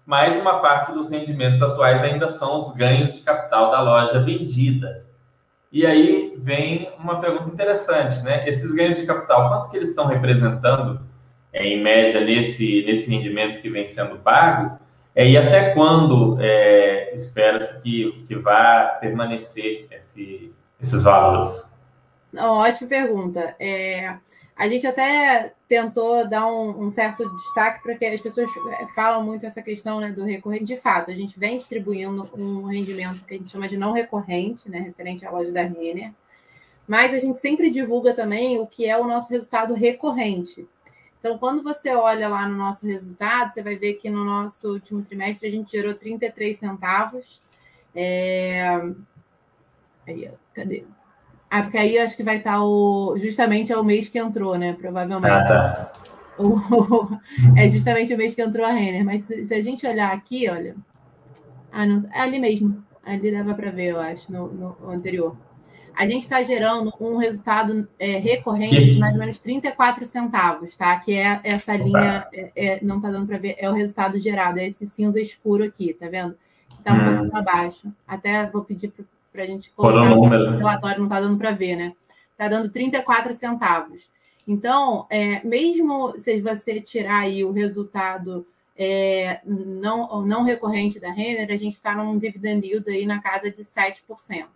mas uma parte dos rendimentos atuais ainda são os ganhos de capital da loja vendida. E aí vem uma pergunta interessante, né? Esses ganhos de capital, quanto que eles estão representando, é, em média, nesse, nesse rendimento que vem sendo pago? É, e até quando é, espera-se que, que vá permanecer esse, esses valores? Ótima pergunta. É, a gente até tentou dar um, um certo destaque para que as pessoas é, falam muito essa questão né, do recorrente. De fato, a gente vem distribuindo um rendimento que a gente chama de não recorrente, né, referente à loja da Renner, mas a gente sempre divulga também o que é o nosso resultado recorrente. Então, quando você olha lá no nosso resultado, você vai ver que no nosso último trimestre a gente gerou 33 centavos. É... Aí, cadê? Ah, porque aí eu acho que vai estar o. Justamente é o mês que entrou, né? Provavelmente. Ah, tá. O... é justamente o mês que entrou a Renner. Mas se, se, a gente olhar aqui, olha. Ah, não. É ali mesmo. Ali dava para ver, eu acho, no, no anterior a gente está gerando um resultado é, recorrente de mais ou menos 34 centavos, tá? Que é essa linha, é, é, não está dando para ver, é o resultado gerado, é esse cinza escuro aqui, tá vendo? Está um hum. pouco abaixo. Até vou pedir para a gente colocar no relatório, não está dando para ver, né? Está dando 34 centavos. Então, é, mesmo se você tirar aí o resultado é, não, não recorrente da Renner, a gente está num dividend yield aí na casa de 7%.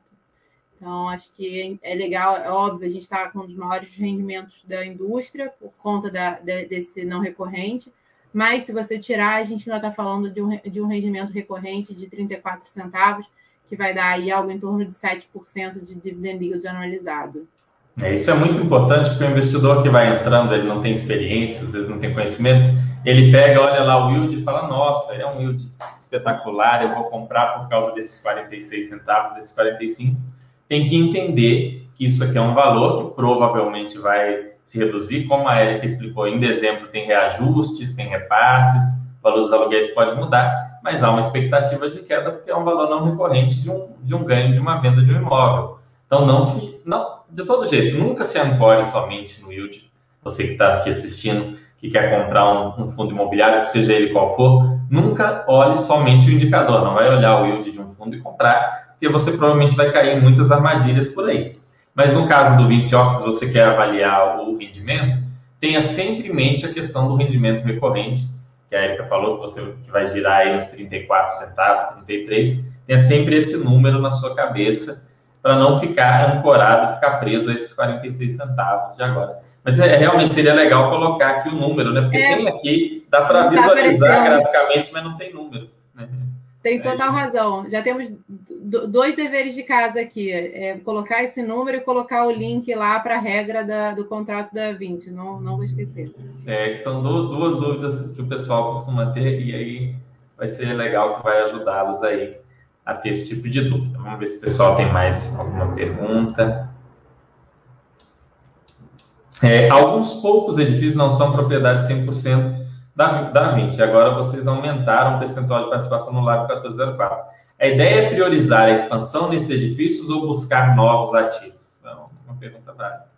Então, acho que é legal, é óbvio, a gente está com um dos maiores rendimentos da indústria por conta da, de, desse não recorrente, mas se você tirar, a gente ainda está falando de um, de um rendimento recorrente de 34 centavos, que vai dar aí algo em torno de 7% de dividend yield anualizado. É, isso é muito importante porque o investidor que vai entrando, ele não tem experiência, às vezes não tem conhecimento, ele pega, olha lá o yield e fala, nossa, é um yield espetacular, eu vou comprar por causa desses 46 centavos, desses 45 tem que entender que isso aqui é um valor que provavelmente vai se reduzir, como a Erika explicou, em dezembro tem reajustes, tem repasses, o valor dos aluguéis pode mudar, mas há uma expectativa de queda porque é um valor não recorrente de um, de um ganho de uma venda de um imóvel. Então, não se, não, de todo jeito, nunca se ancore somente no yield. Você que está aqui assistindo, que quer comprar um, um fundo imobiliário, seja ele qual for, nunca olhe somente o indicador, não vai olhar o yield de um fundo e comprar, porque você provavelmente vai cair em muitas armadilhas por aí. Mas no caso do Vinci Off, se você quer avaliar o rendimento, tenha sempre em mente a questão do rendimento recorrente, que a Erika falou que você que vai girar aí nos 34 centavos, 33, tenha sempre esse número na sua cabeça para não ficar ancorado, ficar preso a esses 46 centavos de agora. Mas é, realmente seria legal colocar aqui o número, né? Porque é, tem aqui, dá para tá visualizar tá graficamente, mas não tem número. Né? Tem é total razão. Já temos dois deveres de casa aqui: é colocar esse número e colocar o link lá para a regra da, do contrato da 20. Não, não vou esquecer. É, são duas dúvidas que o pessoal costuma ter, e aí vai ser legal que vai ajudá-los aí a ter esse tipo de dúvida. Vamos ver se o pessoal tem mais alguma pergunta. É, alguns poucos edifícios não são propriedade 100% da, da 20. Agora vocês aumentaram o percentual de participação no Lab 1404. A ideia é priorizar a expansão nesses edifícios ou buscar novos ativos? Então, uma pergunta válida.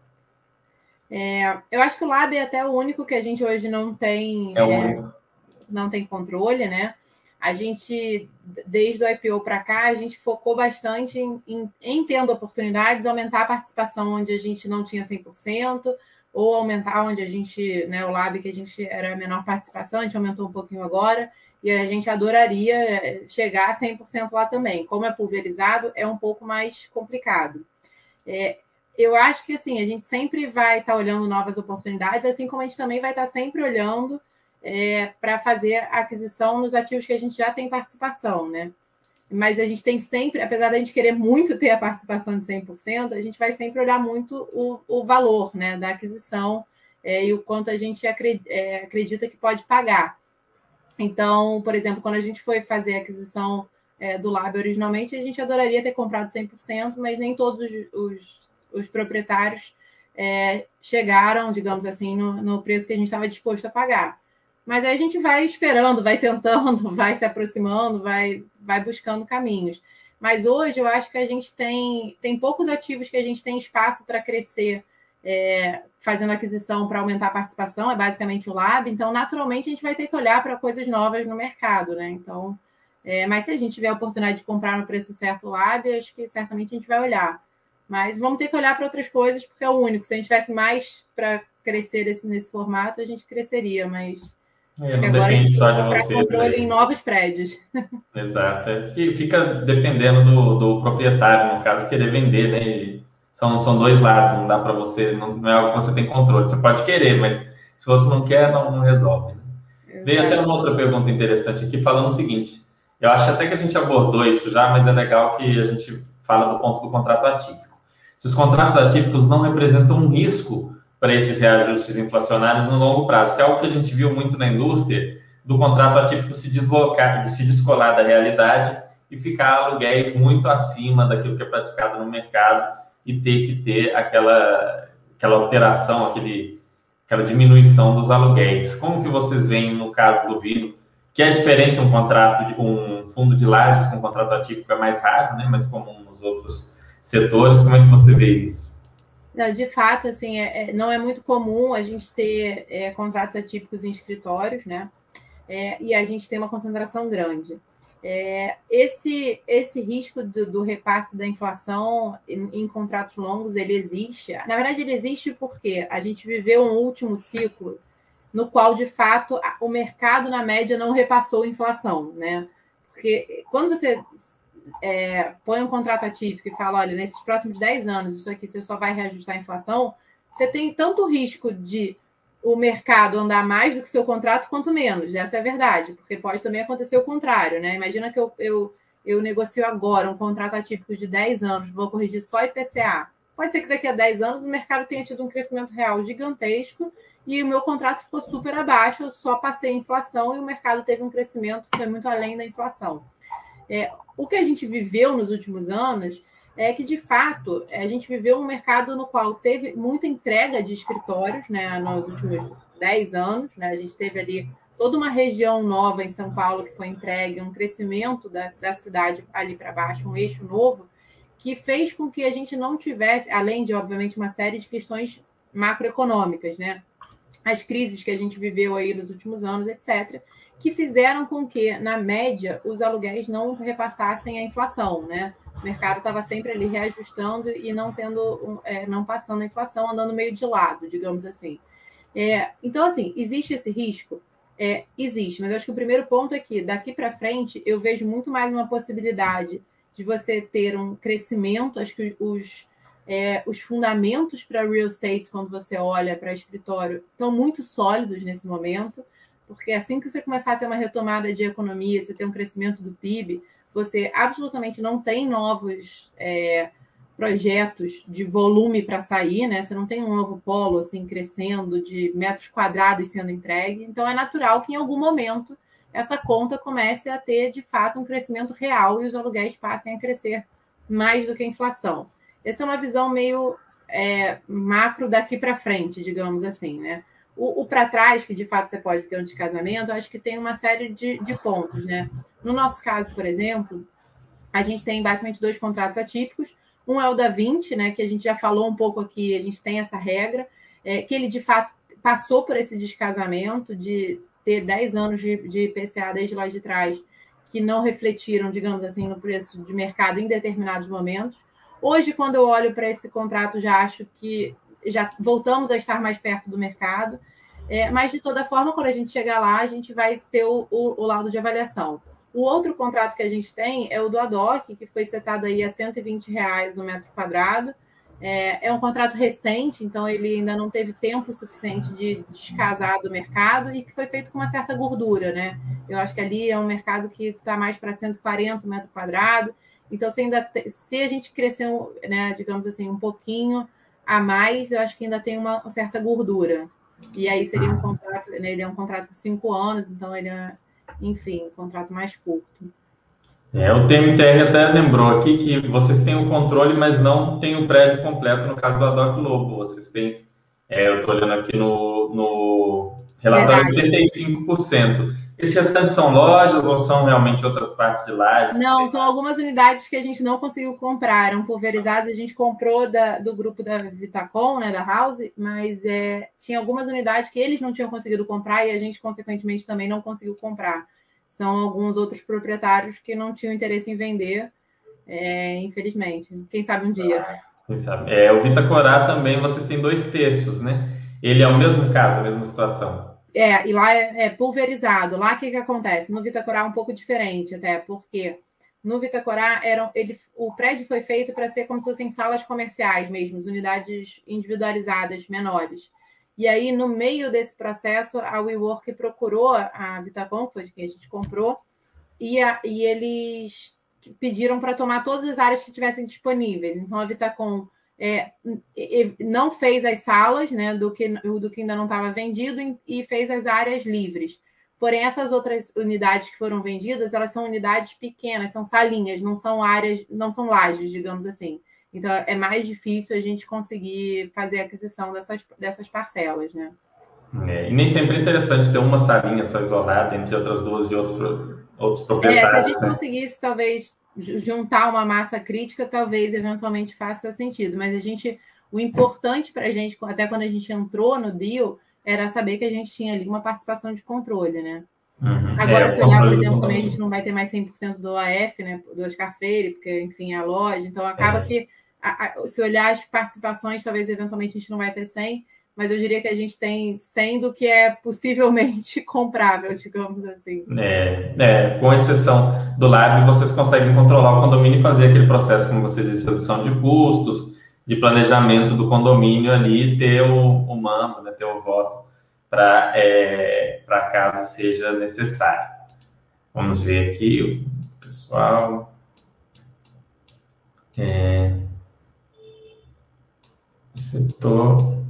É, eu acho que o Lab é até o único que a gente hoje não tem, é, é não tem controle, né? A gente, desde o IPO para cá, a gente focou bastante em, em, em tendo oportunidades, aumentar a participação onde a gente não tinha 100%, ou aumentar onde a gente, né, o lab que a gente era a menor participação, a gente aumentou um pouquinho agora, e a gente adoraria eh, chegar a 100% lá também. Como é pulverizado, é um pouco mais complicado. É, eu acho que assim, a gente sempre vai estar tá olhando novas oportunidades, assim como a gente também vai estar tá sempre olhando é, para fazer aquisição nos ativos que a gente já tem participação, né? Mas a gente tem sempre, apesar da gente querer muito ter a participação de 100%, a gente vai sempre olhar muito o, o valor né, da aquisição é, e o quanto a gente acredita, é, acredita que pode pagar. Então, por exemplo, quando a gente foi fazer a aquisição é, do Lab originalmente, a gente adoraria ter comprado 100%, mas nem todos os, os proprietários é, chegaram, digamos assim, no, no preço que a gente estava disposto a pagar. Mas aí a gente vai esperando, vai tentando, vai se aproximando, vai, vai buscando caminhos. Mas hoje eu acho que a gente tem, tem poucos ativos que a gente tem espaço para crescer, é, fazendo aquisição para aumentar a participação, é basicamente o lab. Então, naturalmente, a gente vai ter que olhar para coisas novas no mercado, né? Então, é, mas se a gente tiver a oportunidade de comprar no preço certo o lab, acho que certamente a gente vai olhar. Mas vamos ter que olhar para outras coisas, porque é o único. Se a gente tivesse mais para crescer nesse, nesse formato, a gente cresceria, mas é, não depende só de você. controle em novos prédios. Exato. É, fica dependendo do, do, proprietário, no caso, querer vender, né? E são, são dois lados, não dá para você, não, não, é algo que você tem controle. Você pode querer, mas se o outro não quer, não, não resolve. Né? Veio até uma outra pergunta interessante aqui, falando o seguinte: eu acho até que a gente abordou isso já, mas é legal que a gente fala do ponto do contrato atípico. Se os contratos atípicos não representam um risco para esses reajustes inflacionários no longo prazo, que é algo que a gente viu muito na indústria, do contrato atípico se deslocar, de se descolar da realidade e ficar aluguéis muito acima daquilo que é praticado no mercado e ter que ter aquela, aquela alteração, aquele, aquela diminuição dos aluguéis. Como que vocês veem no caso do Vino, que é diferente um contrato, um fundo de lajes com um contrato atípico é mais raro, né, mais comum nos outros setores, como é que você vê isso? De fato, assim, é, é, não é muito comum a gente ter é, contratos atípicos em escritórios, né? É, e a gente tem uma concentração grande. É, esse, esse risco do, do, repasse da inflação em, em, contratos longos, ele existe. Na verdade, ele existe porque a gente viveu um último ciclo no qual, de fato, o mercado, na média, não repassou a inflação, né? Porque quando você é, põe um contrato atípico e fala, olha, nesses próximos 10 anos, isso aqui você só vai reajustar a inflação, você tem tanto risco de o mercado andar mais do que seu contrato, quanto menos. Essa é a verdade, porque pode também acontecer o contrário, né? Imagina que eu, eu, eu negocio agora um contrato atípico de 10 anos, vou corrigir só IPCA. Pode ser que daqui a 10 anos o mercado tenha tido um crescimento real gigantesco e o meu contrato ficou super abaixo, eu só passei a inflação e o mercado teve um crescimento que foi muito além da inflação. É, o que a gente viveu nos últimos anos é que, de fato, a gente viveu um mercado no qual teve muita entrega de escritórios né, nos últimos 10 anos. Né? A gente teve ali toda uma região nova em São Paulo que foi entregue, um crescimento da, da cidade ali para baixo, um eixo novo, que fez com que a gente não tivesse, além de, obviamente, uma série de questões macroeconômicas, né? As crises que a gente viveu aí nos últimos anos, etc., que fizeram com que, na média, os aluguéis não repassassem a inflação, né? O mercado estava sempre ali reajustando e não tendo, é, não passando a inflação, andando meio de lado, digamos assim. É, então, assim, existe esse risco? É, existe, mas eu acho que o primeiro ponto é que daqui para frente eu vejo muito mais uma possibilidade de você ter um crescimento. Acho que os, é, os fundamentos para real estate, quando você olha para escritório, estão muito sólidos nesse momento, porque assim que você começar a ter uma retomada de economia, você tem um crescimento do PIB, você absolutamente não tem novos é, projetos de volume para sair, né? Você não tem um novo polo assim crescendo de metros quadrados sendo entregue. Então é natural que em algum momento essa conta comece a ter de fato um crescimento real e os aluguéis passem a crescer mais do que a inflação. Essa é uma visão meio é, macro daqui para frente, digamos assim, né? O, o para trás, que de fato você pode ter um descasamento, acho que tem uma série de, de pontos, né? No nosso caso, por exemplo, a gente tem basicamente dois contratos atípicos. Um é o da 20, né? Que a gente já falou um pouco aqui, a gente tem essa regra, é, que ele de fato passou por esse descasamento de ter 10 anos de, de IPCA desde lá de trás, que não refletiram, digamos assim, no preço de mercado em determinados momentos. Hoje, quando eu olho para esse contrato, já acho que já voltamos a estar mais perto do mercado. É, mas, de toda forma, quando a gente chegar lá, a gente vai ter o, o, o laudo de avaliação. O outro contrato que a gente tem é o do ADOC, que foi setado aí a 120 reais o metro quadrado. É, é, um contrato recente, então ele ainda não teve tempo suficiente de descasar do mercado e que foi feito com uma certa gordura, né? Eu acho que ali é um mercado que está mais para 140 metros quadrados. Então, se, ainda se a gente crescer, né, digamos assim, um pouquinho a mais, eu acho que ainda tem uma certa gordura. E aí seria um contrato, né, ele é um contrato de cinco anos, então ele é, enfim, um contrato mais curto. É, o TMTR até lembrou aqui que vocês têm o controle, mas não tem o prédio completo no caso do Adoc Lobo. Vocês têm, é, eu estou olhando aqui no, no relatório, Verdade. 85%. Esse restante são lojas ou são realmente outras partes de lajes? Não, são algumas unidades que a gente não conseguiu comprar, eram pulverizadas, a gente comprou da, do grupo da Vitacom, né, da House, mas é, tinha algumas unidades que eles não tinham conseguido comprar e a gente, consequentemente, também não conseguiu comprar são alguns outros proprietários que não tinham interesse em vender, é, infelizmente. Quem sabe um dia. É, o Vitacorá também, vocês têm dois terços, né? Ele é o mesmo caso, a mesma situação. É, e lá é, é pulverizado. Lá o que, que acontece? No Vitacorá é um pouco diferente, até, porque no Vitacorá era, ele, o prédio foi feito para ser como se fossem salas comerciais mesmo, unidades individualizadas menores. E aí, no meio desse processo, a WeWork procurou a Vitacom, foi de quem a gente comprou, e, a, e eles pediram para tomar todas as áreas que tivessem disponíveis. Então, a Vitacom é, não fez as salas né, do, que, do que ainda não estava vendido e fez as áreas livres. Porém, essas outras unidades que foram vendidas, elas são unidades pequenas, são salinhas, não são áreas, não são lajes, digamos assim. Então, é mais difícil a gente conseguir fazer a aquisição dessas, dessas parcelas, né? É, e nem sempre é interessante ter uma salinha só isolada entre outras duas de outros, outros proprietários. É, se a gente né? conseguisse, talvez, juntar uma massa crítica, talvez, eventualmente, faça sentido. Mas a gente, o importante para a gente, até quando a gente entrou no deal, era saber que a gente tinha ali uma participação de controle, né? Uhum. Agora, é, se olhar, por exemplo, também a gente não vai ter mais 100% do AF, né? Do Oscar Freire, porque, enfim, é a loja. Então, acaba é. que se olhar as participações, talvez eventualmente a gente não vai ter 100, mas eu diria que a gente tem 100 do que é possivelmente comprável, digamos assim. É, é com exceção do Lab, vocês conseguem controlar o condomínio e fazer aquele processo, como vocês dizem, de redução de custos, de planejamento do condomínio ali, ter o, o mando, né, ter o voto para é, caso seja necessário. Vamos ver aqui, pessoal. É, Setor.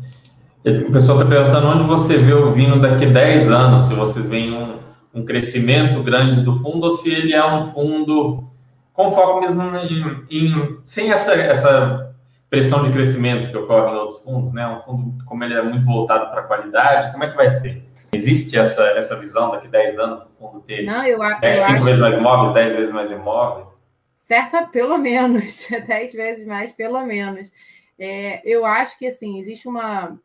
O pessoal está perguntando onde você vê o vinho daqui a 10 anos, se vocês veem um, um crescimento grande do fundo ou se ele é um fundo com foco mesmo em, em, sem essa, essa pressão de crescimento que ocorre em outros fundos, né? Um fundo, como ele é muito voltado para a qualidade, como é que vai ser? Existe essa, essa visão daqui a 10 anos do fundo ter Não, eu, é, eu 5 acho... vezes mais imóveis, 10 vezes mais imóveis? Certa, pelo menos, 10 vezes mais, pelo menos. É, eu acho que assim existe uma.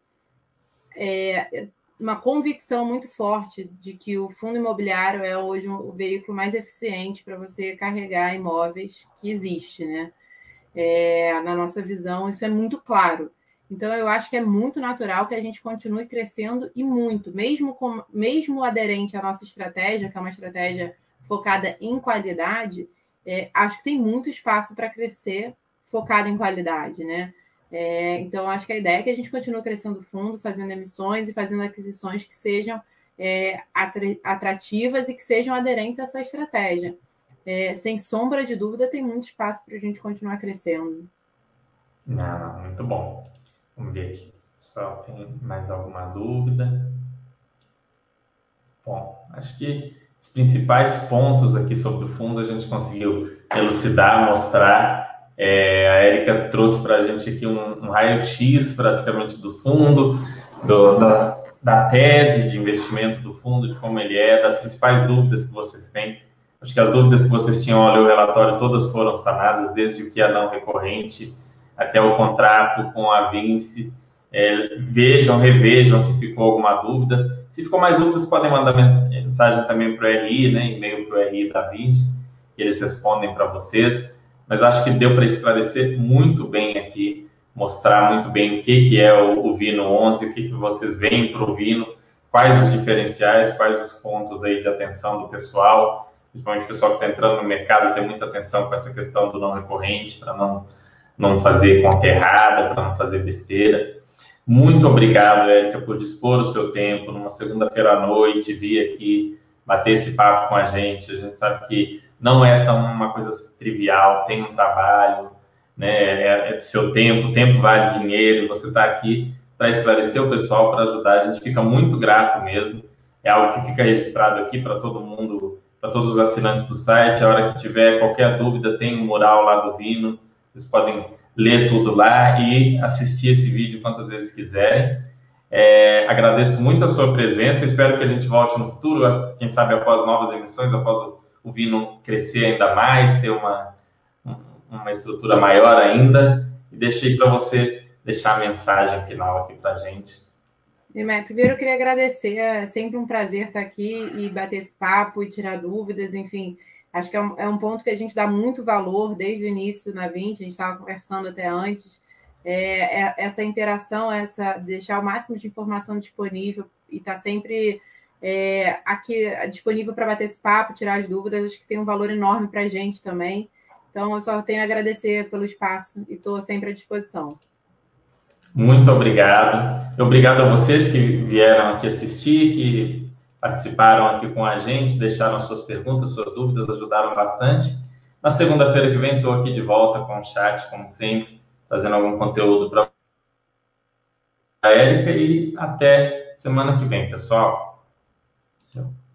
É, uma convicção muito forte de que o fundo imobiliário é hoje o veículo mais eficiente para você carregar imóveis que existe, né? É, na nossa visão, isso é muito claro. Então, eu acho que é muito natural que a gente continue crescendo e muito, mesmo, com, mesmo aderente à nossa estratégia, que é uma estratégia focada em qualidade, é, acho que tem muito espaço para crescer focado em qualidade, né? É, então, acho que a ideia é que a gente continue crescendo o fundo, fazendo emissões e fazendo aquisições que sejam é, atrativas e que sejam aderentes a essa estratégia. É, sem sombra de dúvida, tem muito espaço para a gente continuar crescendo. Não, muito bom. Vamos ver aqui. Pessoal, tem mais alguma dúvida? Bom, acho que os principais pontos aqui sobre o fundo a gente conseguiu elucidar, mostrar é, a Erika trouxe para a gente aqui um, um raio-x praticamente do fundo, do, da, da tese de investimento do fundo, de como ele é, das principais dúvidas que vocês têm. Acho que as dúvidas que vocês tinham ao ler o relatório todas foram sanadas, desde o que é não recorrente até o contrato com a Vinci. É, vejam, revejam se ficou alguma dúvida. Se ficou mais dúvidas, podem mandar mensagem também para o RI, né, e-mail para o RI da Vinci, que eles respondem para vocês mas acho que deu para esclarecer muito bem aqui, mostrar muito bem o que, que é o, o Vino 11, o que, que vocês veem para o Vino, quais os diferenciais, quais os pontos aí de atenção do pessoal, principalmente o pessoal que está entrando no mercado, tem muita atenção com essa questão do não recorrente, para não, não fazer conta errada, para não fazer besteira. Muito obrigado, Érica, por dispor o seu tempo numa segunda-feira à noite, vir aqui bater esse papo com a gente. A gente sabe que não é tão uma coisa trivial, tem um trabalho, né? É, é seu tempo, tempo vale dinheiro, você está aqui para esclarecer o pessoal, para ajudar. A gente fica muito grato mesmo. É algo que fica registrado aqui para todo mundo, para todos os assinantes do site. A hora que tiver qualquer dúvida, tem um mural lá do Vino. Vocês podem ler tudo lá e assistir esse vídeo quantas vezes quiserem. É, agradeço muito a sua presença. Espero que a gente volte no futuro, quem sabe após novas emissões, após o o crescer ainda mais, ter uma, uma estrutura maior ainda. E deixei para você deixar a mensagem final aqui para a gente. Primeiro, eu queria agradecer. É sempre um prazer estar aqui e bater esse papo e tirar dúvidas. Enfim, acho que é um, é um ponto que a gente dá muito valor desde o início na 20, a gente estava conversando até antes. É, é, essa interação, essa deixar o máximo de informação disponível e estar tá sempre é, aqui disponível para bater esse papo, tirar as dúvidas, acho que tem um valor enorme para a gente também. Então, eu só tenho a agradecer pelo espaço e estou sempre à disposição. Muito obrigado. Obrigado a vocês que vieram aqui assistir, que participaram aqui com a gente, deixaram suas perguntas, suas dúvidas, ajudaram bastante. Na segunda-feira que vem, estou aqui de volta com o chat, como sempre, fazendo algum conteúdo para a Érica e até semana que vem, pessoal. So